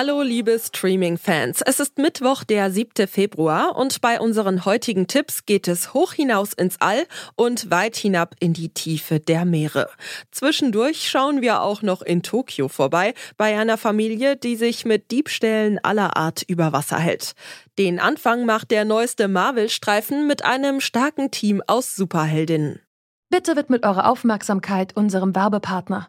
Hallo liebe Streaming-Fans, es ist Mittwoch, der 7. Februar und bei unseren heutigen Tipps geht es hoch hinaus ins All und weit hinab in die Tiefe der Meere. Zwischendurch schauen wir auch noch in Tokio vorbei, bei einer Familie, die sich mit Diebstählen aller Art über Wasser hält. Den Anfang macht der neueste Marvel-Streifen mit einem starken Team aus Superheldinnen. Bitte widmet eure Aufmerksamkeit unserem Werbepartner.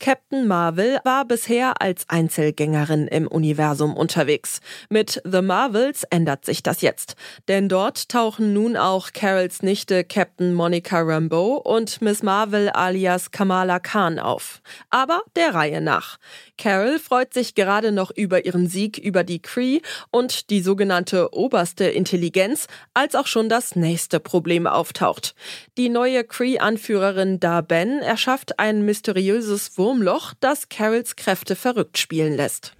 Captain Marvel war bisher als Einzelgängerin im Universum unterwegs. Mit The Marvels ändert sich das jetzt, denn dort tauchen nun auch Carols Nichte Captain Monica Rambeau und Miss Marvel alias Kamala Khan auf. Aber der Reihe nach. Carol freut sich gerade noch über ihren Sieg über die Cree und die sogenannte oberste Intelligenz, als auch schon das nächste Problem auftaucht. Die neue Cree-Anführerin Da Ben erschafft ein mysteriöses Wurm Wurmloch, das Carols Kräfte verrückt spielen lässt.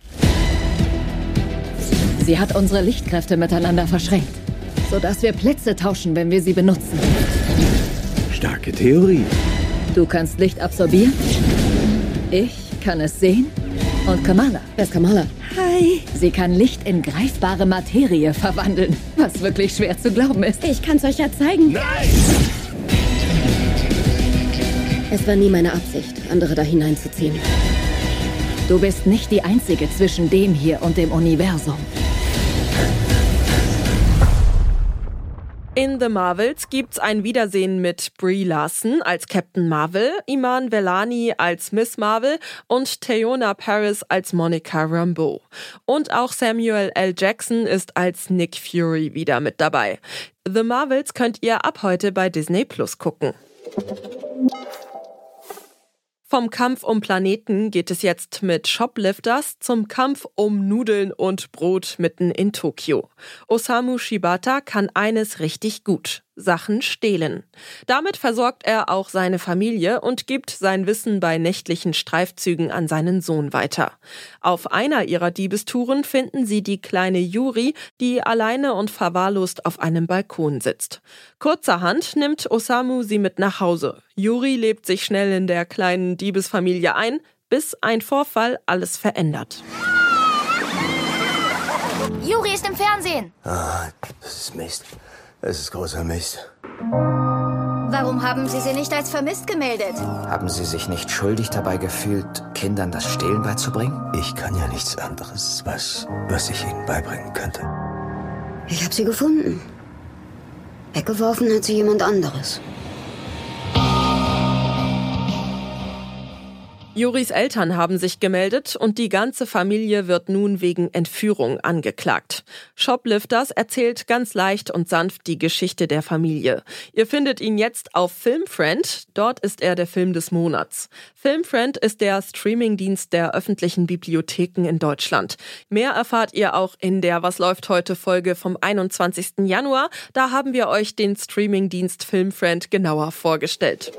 Sie hat unsere Lichtkräfte miteinander verschränkt, sodass wir Plätze tauschen, wenn wir sie benutzen. Starke Theorie. Du kannst Licht absorbieren, ich kann es sehen und Kamala. Wer ist Kamala? Hi. Sie kann Licht in greifbare Materie verwandeln, was wirklich schwer zu glauben ist. Ich kann es euch ja zeigen. Nein! Es war nie meine Absicht, andere da hineinzuziehen. Du bist nicht die Einzige zwischen dem hier und dem Universum. In The Marvels gibt's ein Wiedersehen mit Brie Larson als Captain Marvel, Iman Velani als Miss Marvel und Theona Paris als Monica Rambeau. Und auch Samuel L. Jackson ist als Nick Fury wieder mit dabei. The Marvels könnt ihr ab heute bei Disney Plus gucken. Vom Kampf um Planeten geht es jetzt mit Shoplifters zum Kampf um Nudeln und Brot mitten in Tokio. Osamu Shibata kann eines richtig gut. Sachen stehlen. Damit versorgt er auch seine Familie und gibt sein Wissen bei nächtlichen Streifzügen an seinen Sohn weiter. Auf einer ihrer Diebestouren finden sie die kleine Yuri, die alleine und verwahrlost auf einem Balkon sitzt. Kurzerhand nimmt Osamu sie mit nach Hause. Yuri lebt sich schnell in der kleinen Diebesfamilie ein, bis ein Vorfall alles verändert. Juri ist im Fernsehen. Ah, das ist Mist. Es ist großer Mist. Warum haben Sie sie nicht als vermisst gemeldet? Haben Sie sich nicht schuldig dabei gefühlt, Kindern das Stehlen beizubringen? Ich kann ja nichts anderes, was, was ich ihnen beibringen könnte. Ich habe sie gefunden. Weggeworfen hat sie jemand anderes. Juris Eltern haben sich gemeldet und die ganze Familie wird nun wegen Entführung angeklagt. Shoplifters erzählt ganz leicht und sanft die Geschichte der Familie. Ihr findet ihn jetzt auf Filmfriend. Dort ist er der Film des Monats. Filmfriend ist der Streamingdienst der öffentlichen Bibliotheken in Deutschland. Mehr erfahrt ihr auch in der Was läuft heute Folge vom 21. Januar. Da haben wir euch den Streamingdienst Filmfriend genauer vorgestellt.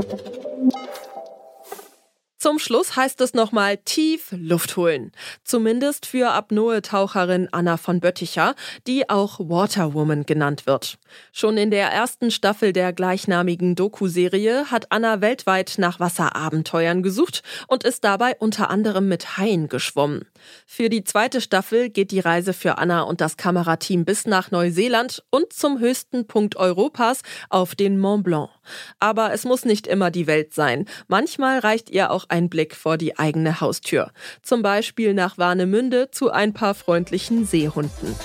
Zum Schluss heißt es nochmal tief Luft holen. Zumindest für Apnoe-Taucherin Anna von Bötticher, die auch Waterwoman genannt wird. Schon in der ersten Staffel der gleichnamigen Doku-Serie hat Anna weltweit nach Wasserabenteuern gesucht und ist dabei unter anderem mit Haien geschwommen. Für die zweite Staffel geht die Reise für Anna und das Kamerateam bis nach Neuseeland und zum höchsten Punkt Europas auf den Mont Blanc. Aber es muss nicht immer die Welt sein. Manchmal reicht ihr auch ein Blick vor die eigene Haustür. Zum Beispiel nach Warnemünde zu ein paar freundlichen Seehunden.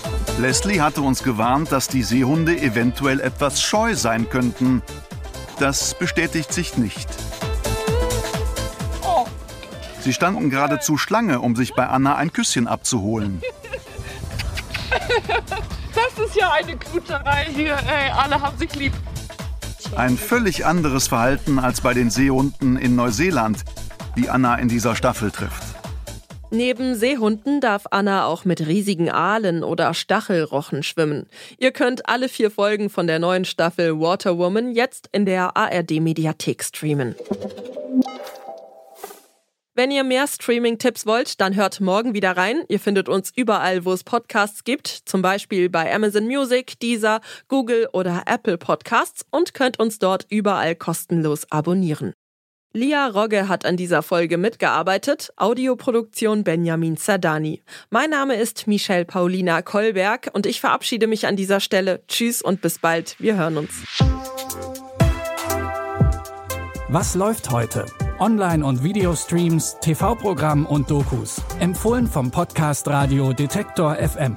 Leslie hatte uns gewarnt, dass die Seehunde eventuell etwas scheu sein könnten. Das bestätigt sich nicht. Sie standen geradezu Schlange, um sich bei Anna ein Küsschen abzuholen. Das ist ja eine Knutscherei hier. Ey, alle haben sich lieb. Ein völlig anderes Verhalten als bei den Seehunden in Neuseeland, die Anna in dieser Staffel trifft. Neben Seehunden darf Anna auch mit riesigen Aalen oder Stachelrochen schwimmen. Ihr könnt alle vier Folgen von der neuen Staffel Waterwoman jetzt in der ARD-Mediathek streamen. Wenn ihr mehr Streaming-Tipps wollt, dann hört morgen wieder rein. Ihr findet uns überall, wo es Podcasts gibt, zum Beispiel bei Amazon Music, Deezer, Google oder Apple Podcasts und könnt uns dort überall kostenlos abonnieren. Lia Rogge hat an dieser Folge mitgearbeitet, Audioproduktion Benjamin Zerdani. Mein Name ist Michelle Paulina Kolberg und ich verabschiede mich an dieser Stelle. Tschüss und bis bald. Wir hören uns. Was läuft heute? Online- und Videostreams, TV-Programm und Dokus. Empfohlen vom Podcast Radio Detektor FM.